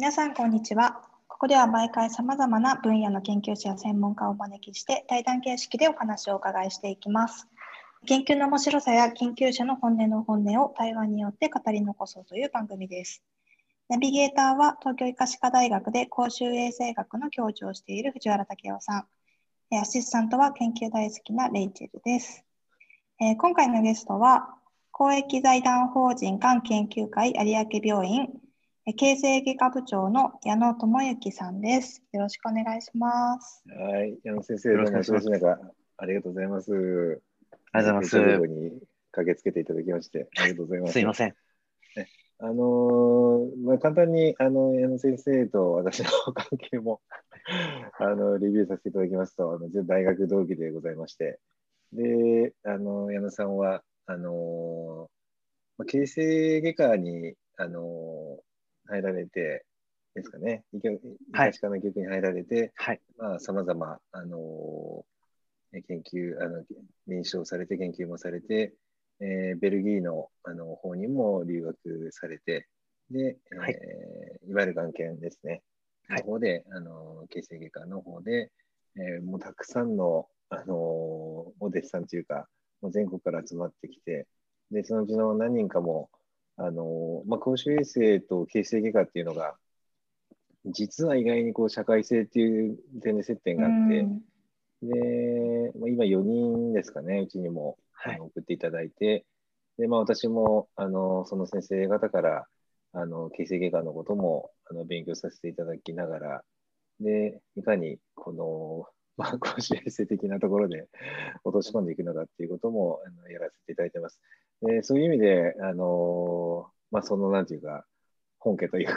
皆さん、こんにちは。ここでは毎回様々な分野の研究者や専門家をお招きして対談形式でお話をお伺いしていきます。研究の面白さや研究者の本音の本音を対話によって語り残そうという番組です。ナビゲーターは東京医科歯科大学で公衆衛生学の教授をしている藤原武雄さん。アシスタントは研究大好きなレイチェルです。えー今回のゲストは公益財団法人がん研究会有明病院形成外科部長の矢野智之さんです。よろしくお願いします。はい、矢野先生、よどうもろしくお願いします忙しい中、ありがとうございます。ありがとうございますに駆けつけていただきまして、ありがとうございます。すいません。あのーまあ、簡単にあの矢野先生と私の関係も あのレビューさせていただきますと、あの大学同期でございまして、で、あの矢野さんは、あのーまあ、形成外科に、あのー入られてですかね、医療医はい。科の局に入られて、はい。まあ、様々、あのー研究、あの、臨床されて、研究もされて、えーベルギーの、あの、方にも留学されて、で、はいえーい。わゆるがん研ですね、はい。の方で、あの、形成外科の方で、えーもうたくさんの、あのーお弟子さんというか、もう全国から集まってきて、で、そのうちの何人かも、あのーまあ、公衆衛生と形成外科っていうのが、実は意外にこう社会性っていう点で接点があって、うんで、まあ、今4人ですかね、うちにも、送っていただいて、で、まあ私も、あの、その先生方から、あの、形成外科のことも、あの、勉強させていただきながら、で、いかに、この、まあ、公衆衛生的なところで落とし込んでいくのかっていうことも、あのやらせていただいてます。で、そういう意味で、あの、まあ、その、なんていうか、本家というか、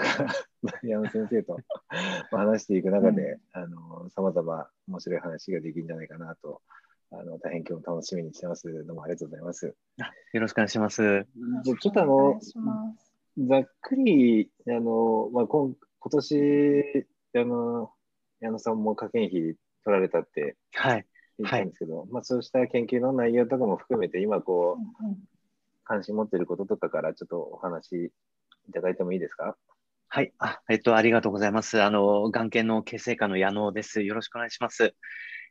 矢野先生と まあ話していく中で、あの、様々面白い話ができるんじゃないかなと、あの、大変今日楽しみにしてます。どうもありがとうございます。よろしくお願いします。じゃあちょっとあのざっくり、あの、まあ、今今年、あの、矢野さんも科研費取られたってはい。言ったんですけど、まあ、そうした研究の内容とかも含めて、今こう、うんうん関心持っていることとかからちょっとお話いただいてもいいですか？はい。あ、えっと、ありがとうございます。あの、眼研の形成科の矢野です。よろしくお願いします。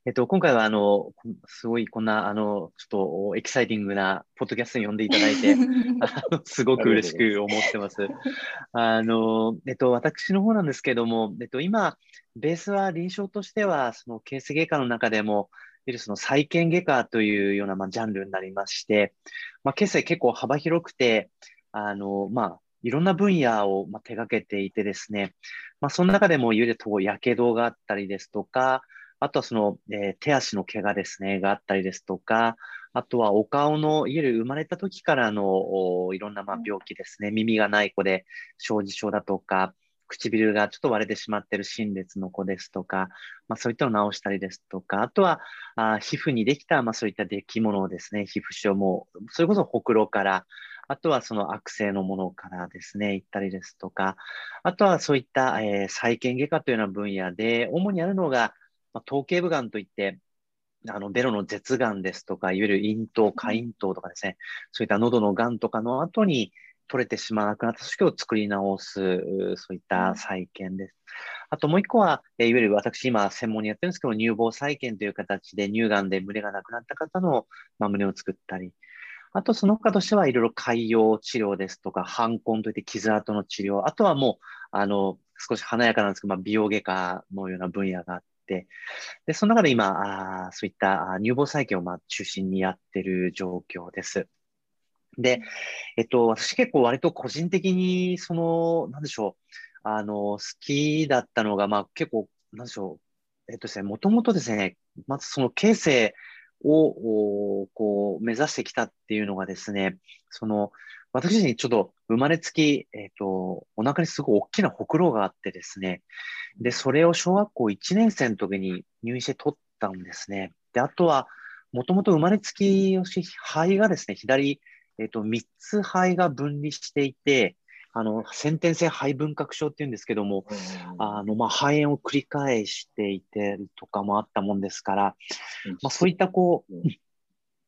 えっと、今回は、あの、すごいこんな、あの、ちょっとエキサイティングなポッドキャストに呼んでいただいて、あのすごく嬉しく思ってます。あの、えっと、私の方なんですけども、えっと、今、ベースは臨床としては、その形成外科の中でも、いわゆるその再建外科というような、まあ、ジャンルになりまして、まあ、形成結構幅広くて、あの、まあ、いろんな分野をまあ手掛けていてですね、まあ、その中でもいわゆると、やけどがあったりですとか、あとはその、えー手足の怪我ですね、があったりですとか、あとはお顔の、いわゆる生まれた時からのおいろんなまあ病気ですね、耳がない子で小児症だとか、唇がちょっと割れてしまっている心裂の子ですとか、まあ、そういったのを治したりですとか、あとはあ皮膚にできた、まあ、そういった出来物をですね、皮膚症も、それこそほくろから、あとはその悪性のものからですね、行ったりですとか、あとはそういった、えー再建外科というような分野で、主にあるのが、まあ、頭頸部がんといって、あの、ベロの舌がんですとか、いわゆる咽頭、下咽頭とかですね、そういった喉のがんとかの後に取れてしまわなくなった。組織を作り直す、うそういった再建です。あともう一個は、えーいわゆる私今専門にやってるんですけど、乳房再建という形で乳がんで胸がなくなった方の、まあ、胸を作ったり、あとその他としてはいろいろ海洋治療ですとか、反根といって傷跡の治療、あとはもう、あの、少し華やかなんですけど、まあ、美容外科のような分野があって、で、その中で今、あーそういった乳房再建をまあ中心にやってる状況です。で、えっと、私結構割と個人的に、その、なんでしょう、あの、好きだったのが、まあ結構、なんでしょう、えっとですね、もともとですね、まずその形成を、こう、目指してきたっていうのがですね、その、私自身ちょっと生まれつき、えっと、お腹にすごい大きなほくろがあってですね、で、それを小学校1年生の時に入院して取ったんですね。で、あとは、もともと生まれつき、肺がですね、左、えっと、3つ肺が分離していて、あの、先天性肺分割症っていうんですけども、あの、まあ、肺炎を繰り返していてとかもあったもんですから、まあ、そういったこう、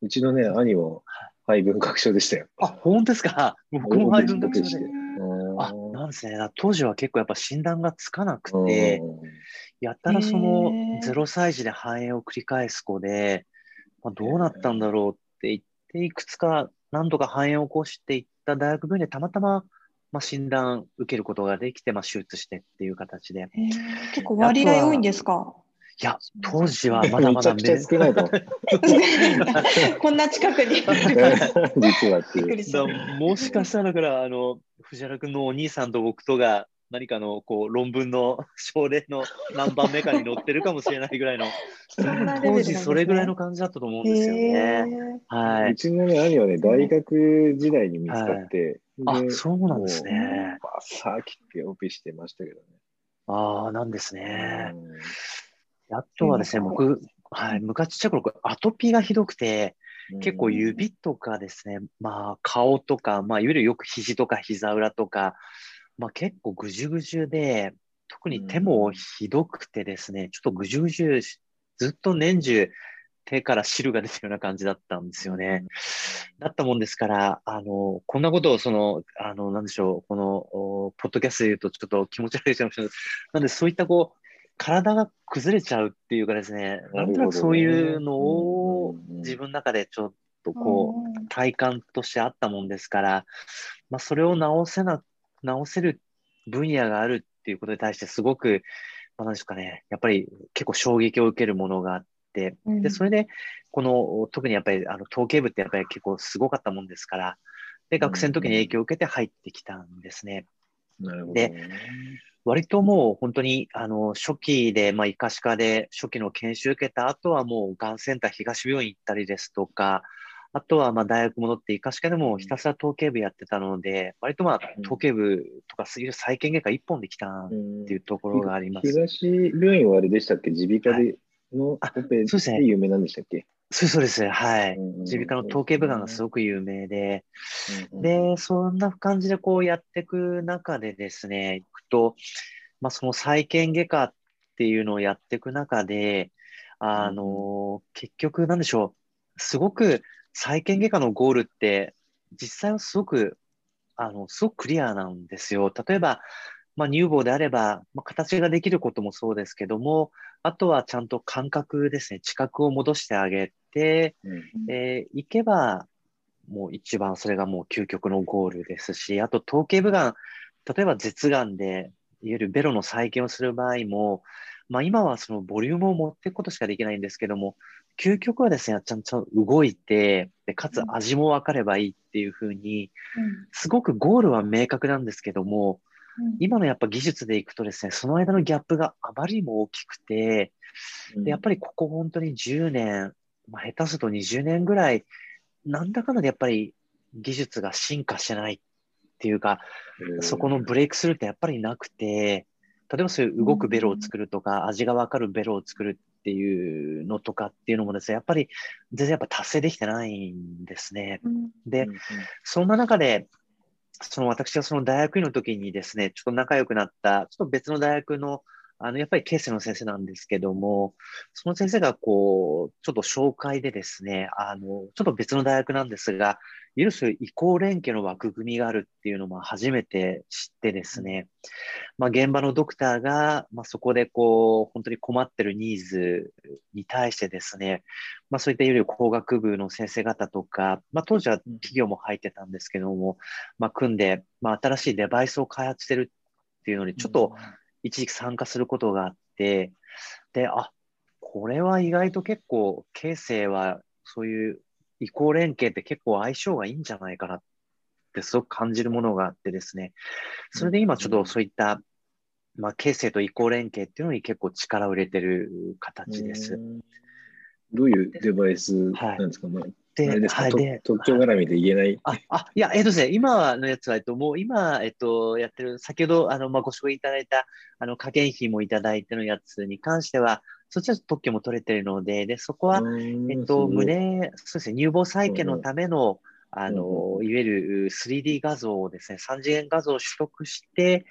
うちのね、兄も肺分割症でしたよ。あ、本当ですか？僕も肺分割症で。うんあ、なんですね。当時は結構やっぱ診断がつかなくて、やったらその0歳児で肺炎を繰り返す子で、まあ、どうなったんだろうって言って、いくつか何度か肺炎を起こしていった大学病院でたまたま、まあ、診断受けることができて、まあ、手術してっていう形で。結構割合多いんですか？いや、当時はまだまだめちゃくちゃ少ないと。こんな近くに。実はっていう。もしかしたらだから、あの、藤原君のお兄さんと僕とが何かのこう論文の症例の何番目かに載ってるかもしれないぐらいの、当時それぐらいの感じだったと思うんですよね。はい。うちのね、兄はね、大学時代に見つかって、はい、あ、そうなんですね。バッサー切ってオペしてましたけどね。ああ、なんですね。あとはですね、僕、はい、昔ちっちゃい頃、アトピーがひどくて、結構指とかですね、まあ顔とか、まあいわゆるよく肘とか膝裏とか、まあ結構ぐじゅぐじゅで、特に手もひどくてですね、ちょっとぐじゅぐじゅ、ずっと年中手から汁が出てるような感じだったんですよね。だったもんですから、あの、こんなことをその、あの、なんでしょう、この、ポッドキャストで言うとちょっと気持ち悪いかもしれない。なんでそういったこう、体が崩れちゃうっていうかですね、なんとなくそういうのを自分の中でちょっとこう、体感としてあったもんですから、まあ、それを直せな、直せる分野があるっていうことに対してすごく、まあ、なんですかね、やっぱり結構衝撃を受けるものがあって、で、それで、この、特にやっぱりあの統計部ってやっぱり結構すごかったもんですから、で、学生の時に影響を受けて入ってきたんですね。なるほど、で、割ともう本当に、あの、初期で、まあ、医科歯科で初期の研修受けた後はもう、がんセンター東病院行ったりですとか、あとは、まあ、大学戻って医科歯科でもひたすら統計部やってたので、割とまあ、統計部とか、そういう再建外科一本できたっていうところがあります。東病院はあれでしたっけ？耳鼻科でのオペで有名なんでしたっけ、そうそうです。はい。耳鼻科の統計部がすごく有名で、で、そんな感じでこうやっていく中でですね、いくと、まあ、その再建外科っていうのをやっていく中で、あの、結局なんでしょう、すごく再建外科のゴールって、実際はすごく、あの、すごくクリアなんですよ。例えば、まあ、乳房であれば、まあ、形ができることもそうですけども、あとはちゃんと感覚ですね、知覚を戻してあげて、うん、えー、いけば、もう一番それがもう究極のゴールですし、あと頭頸部がん、例えば舌がんで、いわゆるベロの再建をする場合も、まあ、今はそのボリュームを持っていくことしかできないんですけども、究極はですね、ちゃんと動いて、でかつ味も分かればいいっていうふうに、すごくゴールは明確なんですけども、今のやっぱ技術でいくとですね、その間のギャップがあまりにも大きくて、でやっぱりここ本当に10年、まあ、下手すると20年ぐらい、なんだかんだでやっぱり技術が進化してないっていうか、そこのブレイクスルーってやっぱりなくて、例えばそういう動くベロを作るとか、味がわかるベロを作るっていうのとかっていうのもですね、やっぱり全然やっぱ達成できてないんですね。で、そんな中で、その私がその大学院の時にですね、ちょっと仲良くなった、ちょっと別の大学の、あの、やっぱりケースの先生なんですけども、その先生がこう、ちょっと紹介でですね、あの、ちょっと別の大学なんですが、いわゆるそういう移行連携の枠組みがあるっていうのも初めて知ってですね、まあ、現場のドクターが、まあ、そこでこう、本当に困ってるニーズに対してですね、まあ、そういったいわゆる工学部の先生方とか、まあ、当時は企業も入ってたんですけども、まあ、組んで、まあ、新しいデバイスを開発してるっていうのに、ちょっと一時期参加することがあって、で、あ、これは意外と結構、形成はそういう移行連携って結構相性がいいんじゃないかなってすごく感じるものがあってですね。それで今ちょっとそういった、まあ、形成と移行連携っていうのに結構力を入れてる形です。どういうデバイスなんですか？ね、はいで、はい、で、特徴絡みで言えない？あ、あ、いや、えっとですね、今のやつは、えっと、もう今、えっと、やってる、先ほど、あの、まあ、ご紹介いただいた、あの、加減費もいただいてのやつに関しては、そっちは特許も取れてるので、で、そこは、えっと、胸、そうですね、乳房再建のための、あの、いわゆる 3D 画像をですね、3次元画像を取得して、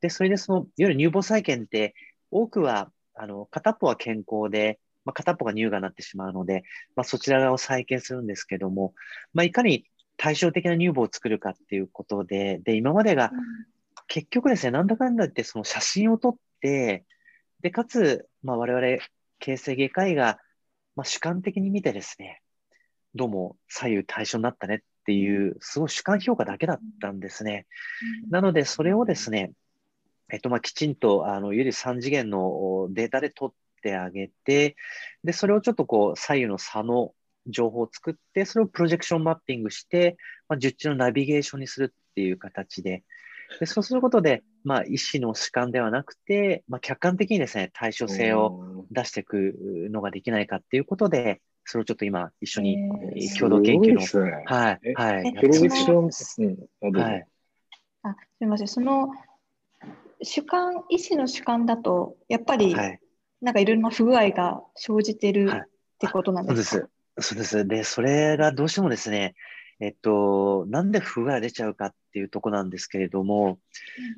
で、それでその、いわゆる乳房再建って、多くは、あの、片っぽは健康で、まあ、片っぽが乳がんになってしまうので、まあ、そちら側を再建するんですけども、まあ、いかに対照的な乳房を作るかっていうことで、で、今までが、結局ですね、なんだかんだ言ってその写真を撮って、で、かつ、まあ我々形成外科医が、まあ主観的に見てですね、どうも左右対称になったねっていう、すごい主観評価だけだったんですね。なので、それをですね、えっと、まあ、きちんと、あの、いわゆる3次元のおデータで取ってあげて、で、それをちょっとこう、左右の差の情報を作って、それをプロジェクションマッピングして、まあ、術中のナビゲーションにするっていう形で、でそうすることで、まあ、医師の主観ではなくて、まあ、客観的にですね、対処性を出していくのができないかっていうことで、それをちょっと今、一緒に共同研究の、すごいですね。はいえ、はい、えやプロジェってますクション、はい。あすみません、その主観、医師の主観だと、やっぱりはい。なんかいろいろな不具合が生じてるはいってことなんそうですか？です。そうです。で、それがどうしてもですね、えっと、なんで不具合が出ちゃうかっていうとこなんですけれども、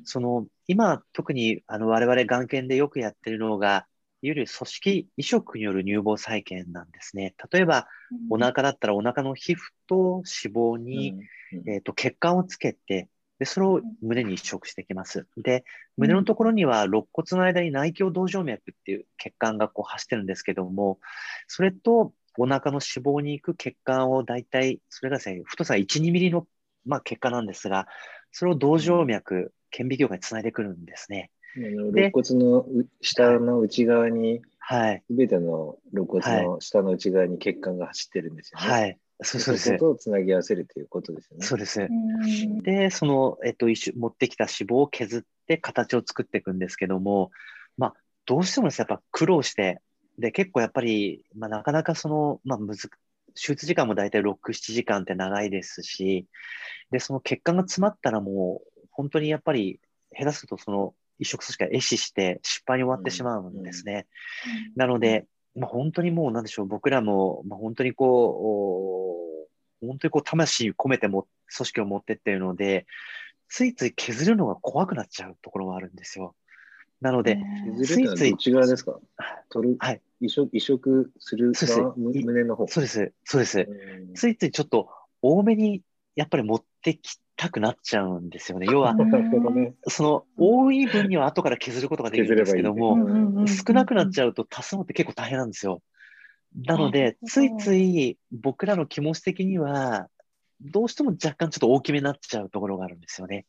その、今、特に、あの、我々、眼検でよくやってるのが、いわゆる組織移植による乳房再建なんですね。例えば、お腹だったらお腹の皮膚と脂肪に、うんえっと、血管をつけて、で、それを胸に移植していきます。で、胸のところには肋骨の間に内胸動静脈っていう血管がこう走ってるんですけども、それとお腹の脂肪に行く血管を大体、それがですね、太さ1、2ミリの、まあ、血管なんですが、それを動静脈、顕微鏡がつないでくるんですね。肋骨のう下の内側に、はい。すべての肋骨の下の内側に血管が走ってるんですよね。はい。そうそうです。ことをつなぎ合わせるということですよね。そうです。うんで、その、えっと、持ってきた脂肪を削って形を作っていくんですけども、まあ、どうしてもですね、やっぱ苦労して、で、結構やっぱり、まあ、なかなかその、まあ、むず、手術時間も大体6、7時間って長いですし、で、その血管が詰まったらもう、本当にやっぱり、下手するとその移植組織が壊死して失敗に終わってしまうんですね。なので、まあ、本当にもうなんでしょう、僕らも、まあ、本当にこう、お本当にこう魂込めても組織を持ってってるので、ついつい削るのが怖くなっちゃうところはあるんですよ。なので、削るのはどっち側ですか？取る、はい。移植移植するそうです。側、む胸の方。そうです、そうです。うん。ついついちょっと多めにやっぱり持ってきたくなっちゃうんですよね。要は。その多い分には後から削ることができるんですけども、も少なくなっちゃうと足すのって結構大変なんですよ。なので、ついつい僕らの気持ち的には、どうしても若干ちょっと大きめになっちゃうところがあるんですよね。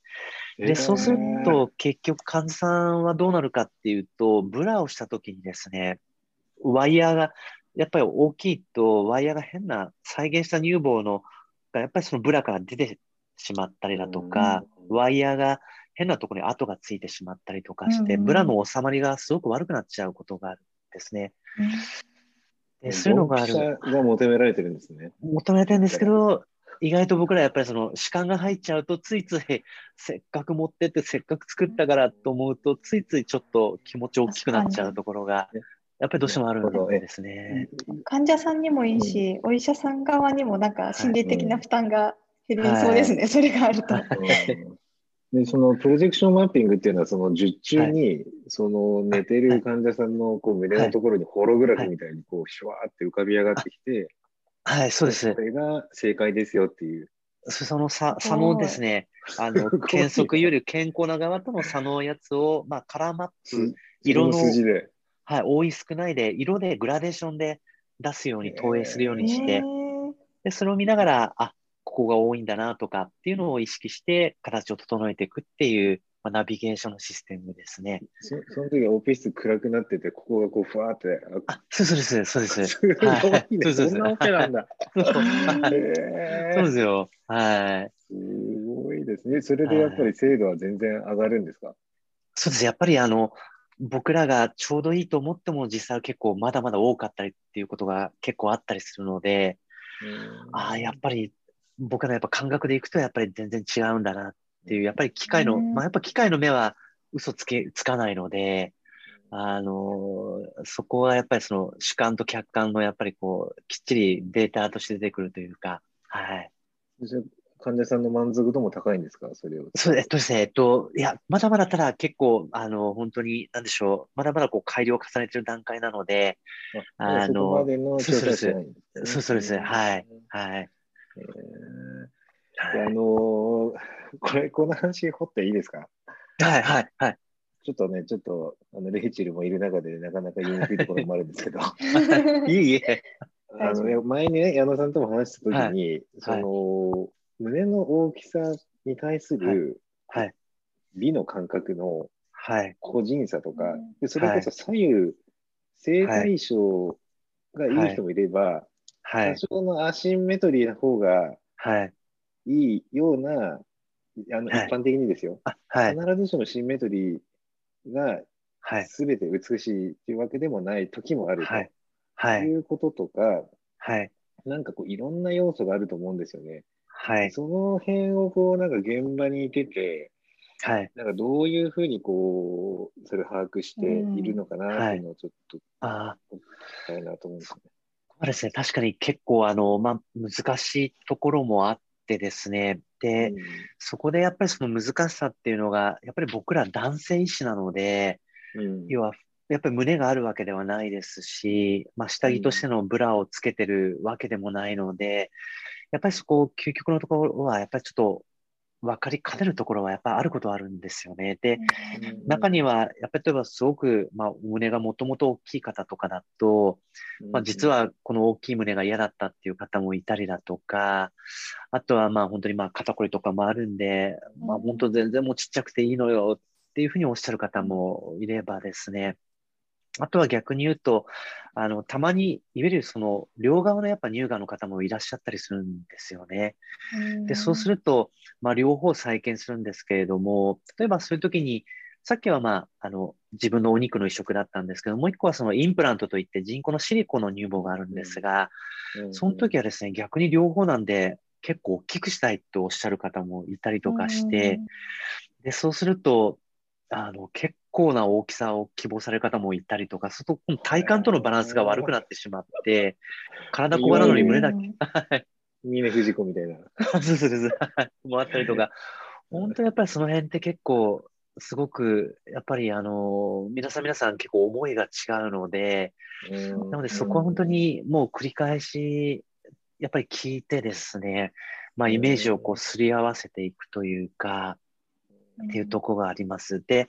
で、そうすると結局患者さんはどうなるかっていうと、ブラをした時にですね、ワイヤーがやっぱり大きいと、ワイヤーが変な再現した乳房のがやっぱりそのブラから出てしまったりだとか、ワイヤーが変なところに跡がついてしまったりとかして、うんうんブラの収まりがすごく悪くなっちゃうことがあるんですね。でそういうのがある。が求められてるんですね。求められてるんですけど、意外と僕らやっぱりその主観が入っちゃうと、ついついせっかく持ってって、せっかく作ったからと思うと、ついついちょっと気持ち大きくなっちゃうところがね、やっぱりどうしてもあるんですね。患者さんにもいいし、お医者さん側にもなんか心理的な負担がそうですね、それがあると。うん。で、そのプロジェクションマッピングっていうのは、その術中に、その寝てる患者さんのこう胸のところにホログラフみたいにこう、シュワーって浮かび上がってきて、はい、そうです。こ。れが正解ですよっていう。その差差のですね、あの、検測より健康な側との差のやつを、まあ、カラーマップ、色のそ数字で。はい、多い少ないで、色でグラデーションで出すように投影するようにして、で、それを見ながら、あ、ここが多いんだなとかっていうのを意識して形を整えていくっていう、まあ、ナビゲーションのシステムですね。そその時オペ室暗くなってて、ここがこう、ふわーって。あ、そうそうです、そうです。すごいはいね。そんなオペなんだ。そうですよ。はい。すごいですね。それでやっぱり精度は全然上がるんですか？そうです。やっぱりあの、僕らがちょうどいいと思っても実際は結構まだまだ多かったりっていうことが結構あったりするので、ああ、やっぱり僕らのやっぱ感覚でいくとやっぱり全然違うんだなっていう、やっぱり機械の、うんまあやっぱ機械の目は嘘つけ、つかないので、あのそこはやっぱりその主観と客観のやっぱりこう、きっちりデータとして出てくるというか、はい。患者さんの満足度も高いんですか？それを。そう、えっとです。ね、えっと、いや、まだまだただ結構、あの、本当に、なんでしょう、まだまだこう改良を重ねてる段階なので、あまだそこまでの調査はしてないんですね。そうそうです、はい、はい。えーであのー これ、この話掘っていいですか？はいはいはい。ちょっとね、ちょっと、あのレイチェルもいる中で、なかなか言いにくいところもあるんですけど、いいえ。あのね、前にね、矢野さんとも話したときに、その、胸の大きさに対するはい。美の感覚のはい。個人差とかうん、でそれこそ左右、性対象がいい人もいれば、はい多。少のアシンメトリーな方がはい。いいような、あのはい一般的にですよ、あ、はい。必ずしもシンメトリーがはい。全て美しいっていうわけでもない時もあるはい。とはいい。うこととか、はい。なんかこういろんな要素があると思うんですよね。はい。その辺をこうなんか現場にいてて、はい。なんかどういうふうにこう、それを把握しているのかなっていうのをちょっと聞きああ。たいなと思うんですよね。そうですね。確かに結構、あの、まあ、難しいところもあってですね。で、そこでやっぱりその難しさっていうのが、やっぱり僕ら男性医師なので、うん要は、やっぱり胸があるわけではないですし、まあ、下着としてのブラをつけてるわけでもないので、やっぱりそこ、究極のところは、やっぱりちょっと分かりかねるところはやっぱりあることはあるんですよね。で、中には、やっぱり例えばすごく、まあ、胸がもともと大きい方とかだと、まあ、実、はこの大きい胸が嫌だったっていう方もいたりだとか、あとはまあ本当にまあ肩こりとかもあるんで、まあうん。本当全然もうちっちゃくていいのよっていうふうにおっしゃる方もいればですね、あとは逆に言うと、あの、たまに、いわゆるその、両側のやっぱ乳がんの方もいらっしゃったりするんですよね。で、そうすると、まあ、両方再建するんですけれども、例えばそういう時に、さっきはまあ、あの、自分のお肉の移植だったんですけど、もう一個はそのインプラントといって人工のシリコンの乳房があるんですが、その時はですね、逆に両方なんで結構大きくしたいとおっしゃる方もいたりとかして、で、そうすると、あの、結構な大きさを希望される方もいたりとか、すると体幹とのバランスが悪くなってしまって、体小柄なのに胸だけ、峰不二子みたいな。そうそうそう、もあったりとか、本当やっぱりその辺って結構、すごく、やっぱりあの、皆さん皆さん結構思いが違うので、なのでそこは本当にもう繰り返し、やっぱり聞いてですね、まあイメージをこうすり合わせていくというか、っていうところがあります。で、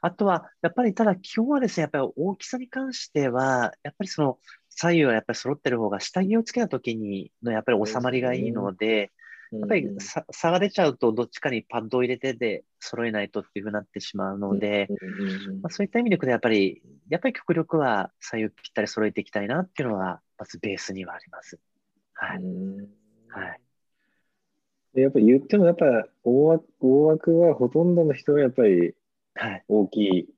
あとは、やっぱりただ基本はですね、やっぱり大きさに関しては、やっぱりその左右はやっぱり揃ってる方が下着をつけた時にのやっぱり収まりがいいので、やっぱりさ差が出ちゃうとどっちかにパッドを入れてで揃えないとっていうふうになってしまうので、まあ、そういった意味でやっぱり、やっぱり極力は左右ぴったり揃えていきたいなっていうのが、まずベースにはあります。はい。はい。やっぱり言っても、やっぱ大枠大枠はほとんどの人はやっぱりはい。大きい、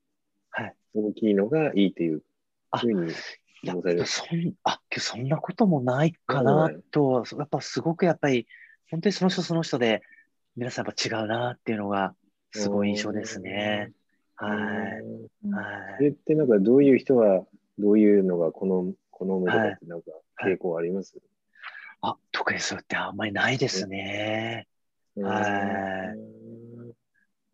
はい、大きいのがいいっていうあふうに思われる。そんあそんなこともないかなと、やっぱすごくやっぱり、本当にその人その人で、皆さんやっぱ違うなっていうのが、すごい印象ですね。はい。はい。それってなんかどういう人はどういうのが好む好むとかってなんか傾向あります、あ、特にそれってあんまりないですね。はい。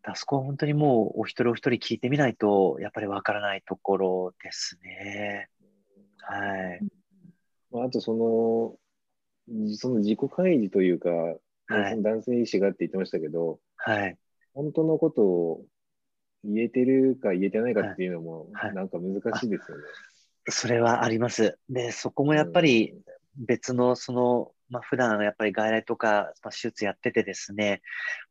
あそこは本当にもうお一人お一人聞いてみないと、やっぱりわからないところですね。はい。あとその、その自己開示というか、はい男性医師がって言ってましたけど、はい。本当のことを言えてるか言えてないかっていうのも、はいなんか難しいですよね。それはあります。で、そこもやっぱり別のその、まあ、普段やっぱり外来とか、まあ、手術やっててですね、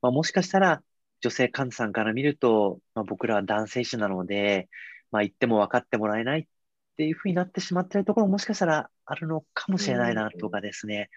まあ、もしかしたら女性患者さんから見ると、まあ、僕らは男性医師なので、まあ、言っても分かってもらえないっていうふうになってしまっているところももしかしたらあるのかもしれないなとかですね、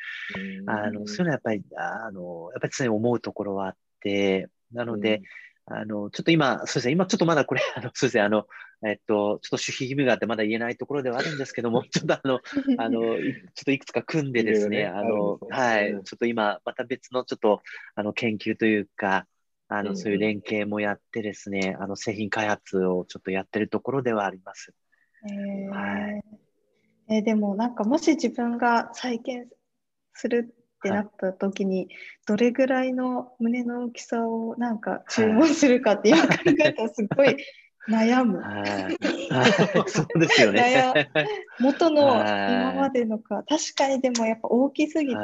あの、そういうのはやっぱり、あの、やっぱり常に思うところはあって、なので、あの、ちょっと今、そうですね、今ちょっとまだこれ、あの、そうですね、あの、えっと、ちょっと守秘義務があってまだ言えないところではあるんですけども、ちょっとあの、あの、ちょっといくつか組んでですね、あの、はい、ちょっと今、また別のちょっと、あの、研究というか、あの、そういう連携もやってですね、あの、製品開発をちょっとやってるところではあります。えー、はい、えー、でもなんかもし自分が再建するってなった時に、はい、どれぐらいの胸の大きさをなんか注文するかって今考えたらすごい悩む。はい、そうですよね。元の今までのか、確かにでもやっぱ大きすぎて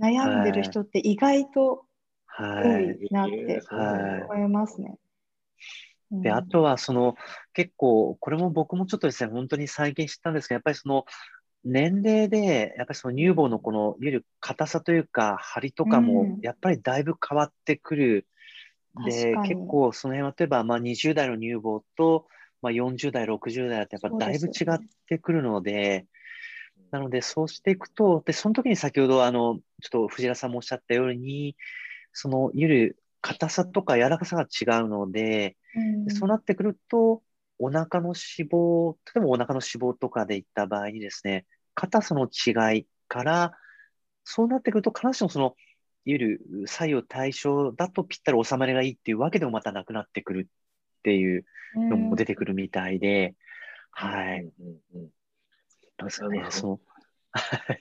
悩んでる人って意外と多いなって思いますね。で、あとはその結構、これも僕もちょっとですね、本当に最近知ったんですけど、やっぱりその年齢で、やっぱりその乳房のこの、いわゆる硬さというか、張りとかも、やっぱりだいぶ変わってくる。で、結構その辺は、例えば、まあ20代の乳房と、まあ40代、60代ってやっぱだいぶ違ってくるので、なので、そうしていくと、で、その時に先ほど、あの、ちょっと藤原さんもおっしゃったように、その、いわゆる硬さとか柔らかさが違うので、でそうなってくると、お腹の脂肪、例えばお腹の脂肪とかでいった場合にですね、硬さの違いから、そうなってくると、必ずしもその、いわゆる左右対称だとぴったり収まりがいいっていうわけでもまたなくなってくるっていうのも出てくるみたいで、はい。どうですかね、その。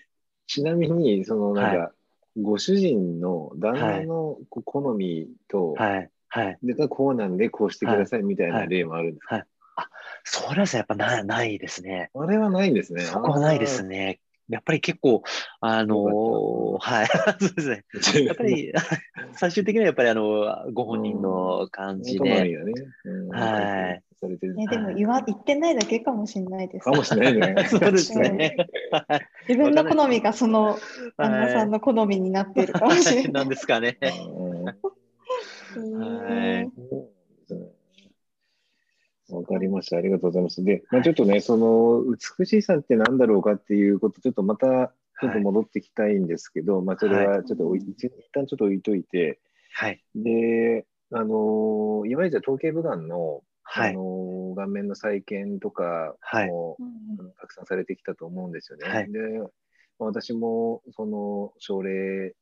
ちなみに、そのなんか、はい、ご主人の旦那の好みと、はい。はい。で、こうなんでこうしてくださいみたいな例もあるんですか、はい、はいあ、それはやっぱなないですね。あれはないんですね。そこはないですね。やっぱり結構、あのー、はい、そうですね。やっぱり、最終的にはやっぱりあの、ご本人の感じで。ね、はい。ね、でも言わ言ってないだけかもしれないです。かもしれないね。そうですね。自分の好みがその旦那さんの好みになっているかもしれない。なんですかね。はい。わかりました。ありがとうございます。で、まあ、ちょっとね、その美しさって何だろうかっていうこと、ちょっとまたちょっと戻ってきたいんですけど、はい、まあ、それはちょっと、はい、一旦ちょっと置いといて、はい。で、あの、いわゆる統計部眼の、はい、あの顔面の再建とかも、はい、たくさん。されてきたと思うんですよね。はい、で、まあ、私もその症例、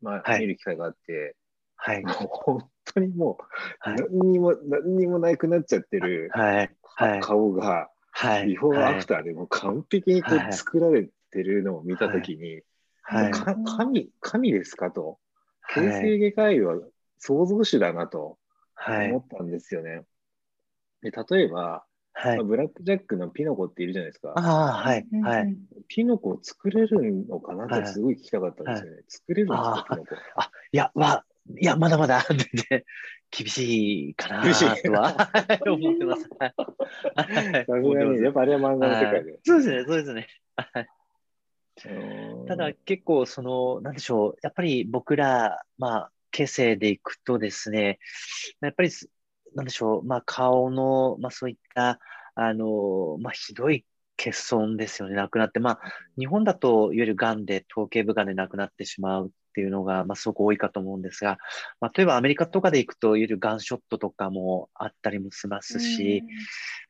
まあ、見る機会があって、はい、もう本当にもう、何にも、何にもなくなっちゃってる顔が、はい、ビフォーアフターでも完璧にこう作られてるのを見たときに、はい。神、神ですかと。形成外科医は創造主だなと思ったんですよね。で例えば、はい、ブラック・ジャックのピノコっているじゃないですか。ああ、はい。はい。ピノコを作れるのかなってすごい聞きたかったんですよね。はい、作れるんですか、ピノコ。あ、いや、まいや、まだまだ全然 厳しいかなとは 思ってます。さすがに、やっぱあれは漫画の世界で。そうですね、そうですね。ただ結構その、なんでしょう、やっぱり僕ら、まあ、形成でいくとですね、やっぱり、なんでしょう、まあ、顔の、まあ、そういった、あの、まあ、ひどい欠損ですよね、亡くなって、まあ、日本だといわゆるがんで、頭頸部がんで亡くなってしまうっていうのが、まあ、すごく多いかと思うんですが、まあ、例えばアメリカとかで行くと、いわゆるガンショットとかもあったりもしますし、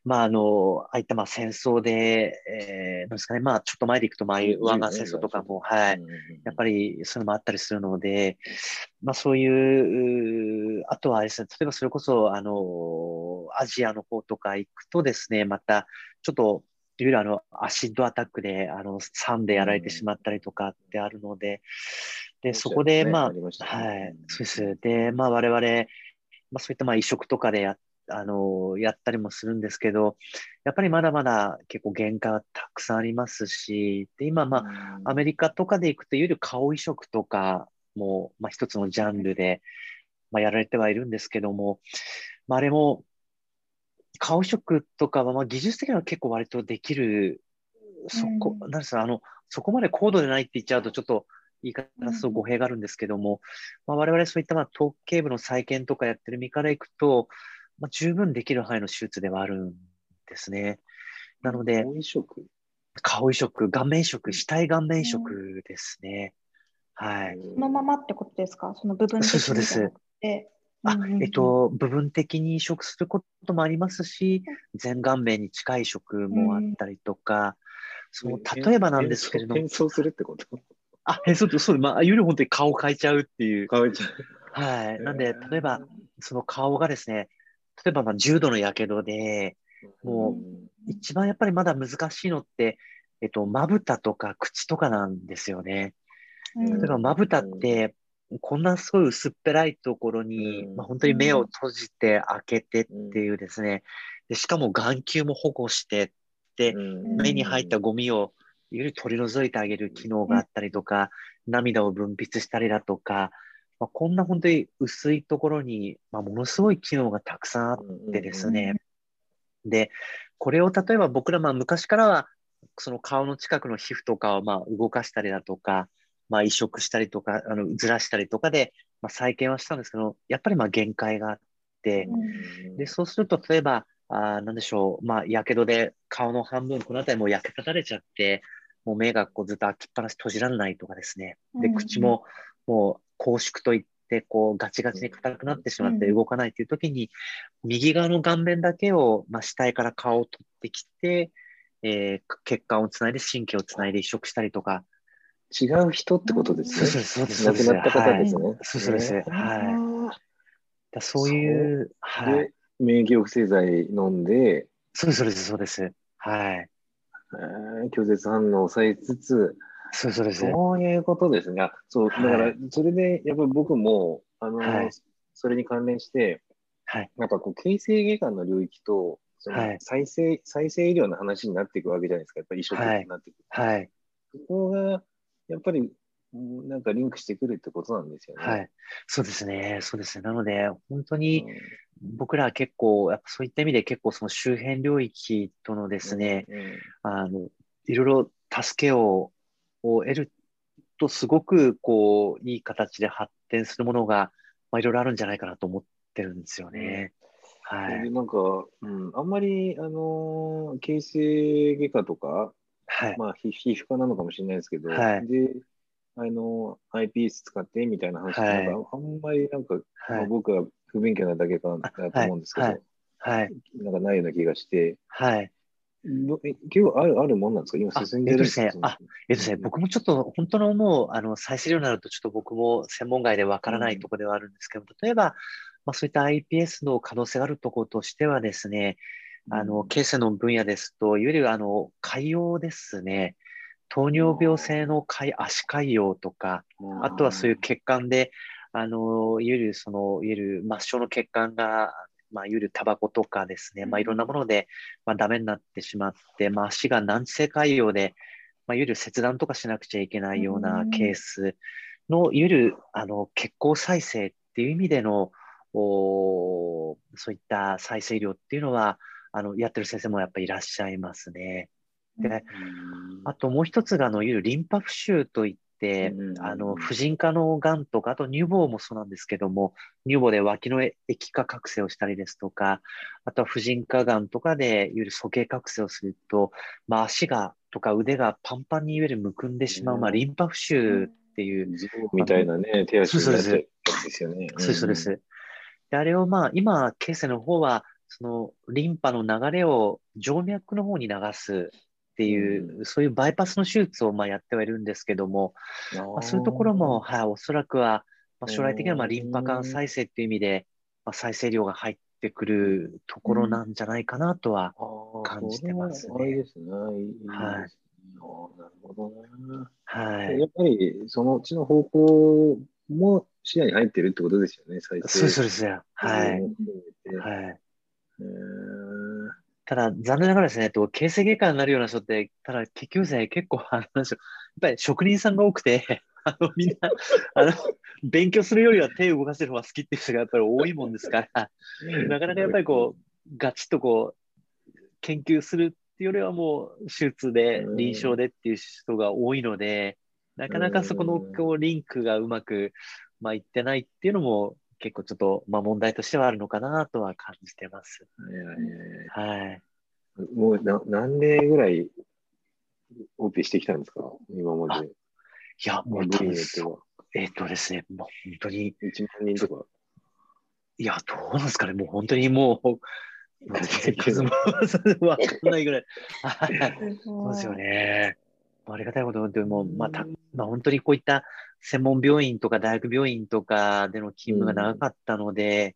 まあ、あの、ああいったまあ戦争で、えー、なんですかね、まあ、ちょっと前で行くと、まあ、湾岸戦争とかも、はい、やっぱりそういうのもあったりするので、まあ、そういう、あとはですね、例えばそれこそ、あの、アジアの方とか行くとですね、また、ちょっといわゆるあの、アシッドアタックで、あの、酸でやられてしまったりとかってあるので、で、そこで、まあ、ね、はい、そうです。で、まあ、我々、まあ、そういったまあ移植とかでや、あの、やったりもするんですけど、やっぱりまだまだ結構限界はたくさんありますし、で、今、まあ、アメリカとかで行くと、いわゆる顔移植とかも、まあ、一つのジャンルで、まあ、やられてはいるんですけども、まあ、あれも、顔色とかは、まあ、技術的には結構割とできる、そこ、うん、なんですか、あの、そこまで高度でないって言っちゃうと、ちょっと言い方すと語弊があるんですけども、うん、まあ、我々そういったまあ統計部の再建とかやってる身からいくと、まあ、十分できる範囲の手術ではあるんですね。なので、顔移植？顔移植、顔面移植、死体顔面移植ですね。うん、はい。そのままってことですか？その部分的にそうです。あ、えっと、部分的に移植することもありますし、全顔面に近い移植もあったりとか、その例えばなんですけれども。変装するってこと？あ、変装って、そう、まあ、より本当に顔変えちゃうっていう。変えちゃう。はい。なんで、例えば、その顔がですね、例えば、まあ、重度のやけどで、もう、一番やっぱりまだ難しいのって、えっと、まぶたとか口とかなんですよね。例えば、まぶたって、こんなすごい薄っぺらいところに、うん、まあ、本当に目を閉じて開けてっていうですね、でしかも眼球も保護してで、目に入ったゴミをより取り除いてあげる機能があったりとか、涙を分泌したりだとか、まあ、こんな本当に薄いところに、まあ、ものすごい機能がたくさんあってですね、で、これを例えば僕らまあ昔からはその顔の近くの皮膚とかをまあ動かしたりだとか、まあ、移植したりとか、あのずらしたりとかで、まあ、再建はしたんですけど、やっぱりまあ限界があって、で、そうすると、例えば、あなんでしょう、まあ、やけどで顔の半分、この辺りも焼けたたれちゃって、もう目がこうずっと開きっぱなし閉じられないとかですね。で、口ももう拘縮といって、こうガチガチに硬くなってしまって動かないという時に、右側の顔面だけを、まあ、死体から顔を取ってきて、えー、血管をつないで神経をつないで移植したりとか。違う人ってことですね。そうです、そうです。亡くなった方ですね。はい、そうです。はい。だそういう、はい。免疫抑制剤飲んで、そうです、そうです、そうです。はい。えー、拒絶反応を抑えつつ、そうそうです。そういうことですね。そう、だから、それで、やっぱり僕も、あの、はい、それに関連して、はい。なんかこう、形成外科の領域と、その再生、はい、再生医療の話になっていくわけじゃないですか。やっぱり一生懸命なっていく。はい。そこが、やっぱり、なんかリンクしてくるってことなんですよね。はい。そうですね。そうですね。なので、本当に、僕らは結構、やっぱそういった意味で結構その周辺領域とのですね、うんうん、あの、いろいろ助けをを得ると、すごくこう、いい形で発展するものが、まあ、いろいろあるんじゃないかなと思ってるんですよね。はい。なんか、うん、あんまり、あのー、形成外科とか、はい、まあ皮、皮膚科なのかもしれないですけど、はい、で、あの、iPS 使ってみたいな話はい、あんまりなんか、僕は不勉強なだけかだと思うんですけど、はい、はい、なんかないような気がして、はい。結構あるあるもんなんですか？今進んでるえっとですね、あ、えっとですね、僕もちょっと本当のもう、あの、再生量になるとちょっと僕も専門外でわからないところではあるんですけど、うん、例えば、まあそういった iPS の可能性があるところとしてはですね、あの、形成の分野ですと、いわゆるあの、海洋ですね、糖尿病性の足潰瘍とか、あとはそういう血管で、あの、いわゆるその、いわゆる末梢の血管がまあ、いわゆるタバコとかですね、まあ、いろんなもので、まあ、ダメになってしまって、まあ、足が難治性潰瘍で、まあ、いわゆる切断とかしなくちゃいけないようなケースの、いわゆるあの血行再生っていう意味での、おそういった再生医療っていうのは、あのやってる先生もやっぱりいらっしゃいますね。で、あともう一つが、あの、いわゆるリンパ浮腫といっ、あの、婦人科のがんとか、あと乳房もそうなんですけども、乳房で脇の液化覚醒をしたりですとか、あとは婦人科がんとかで、いわゆる鼠径覚醒をすると、まあ、足がとか腕がパンパンにいわゆるむくんでしまう、まあ、リンパ浮腫っていう。みたいなね、手足になってるですよね。そうです、そうです。で、あれをまあ、今、ケースの方は、そのリンパの流れを静脈の方に流すっていう、うん、そういうバイパスの手術をまあやってはいるんですけども、まあ、そういうところも、はい、おそらくは、まあ、将来的にはまあリンパ管再生っていう意味で、まあ、再生量が入ってくるところなんじゃないかなとは感じてますね。いいですね。はい。なるほどね。はい。やっぱりそのうちの方向も視野に入ってるってことですよね、再生。そうですね。はい。はい。えーただ、残念ながらですね、と形成外科になるような人って、ただ、結局ですね、結構、あの、やっぱり職人さんが多くて、あの、みんな、あの、勉強するよりは手を動かせる方が好きっていう人がやっぱり多いもんですから、なかなかやっぱりこう、ガチッとこう、研究するっていうよりはもう、手術で、臨床でっていう人が多いので、なかなかそこのこうリンクがうまく、まあ、いってないっていうのも結構ちょっと、まあ、問題としてはあるのかなとは感じてます。はい。もうな何年ぐらいオペしてきたんですか？今まで。いや、もう多分えっ、とですね、もう本当に。1万人とか。いや、どうなんですかね、もう本当にもう、数もわかんないぐらい。そうですよね。ありがたいことでも、また、まあ、本当にこういった専門病院とか大学病院とかでの勤務が長かったので、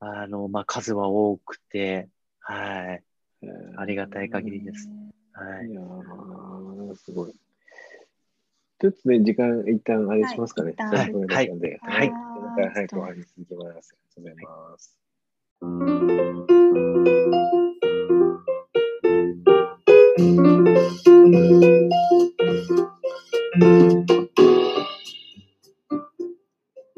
うん、あの、まあ、数は多くて、はい。ありがたい限りです。はい。いやすごい。ちょっとね、時間一旦あれしますかね。はい。はい。はい。はい。はい。後半に続きます。ありがとうござい。ます。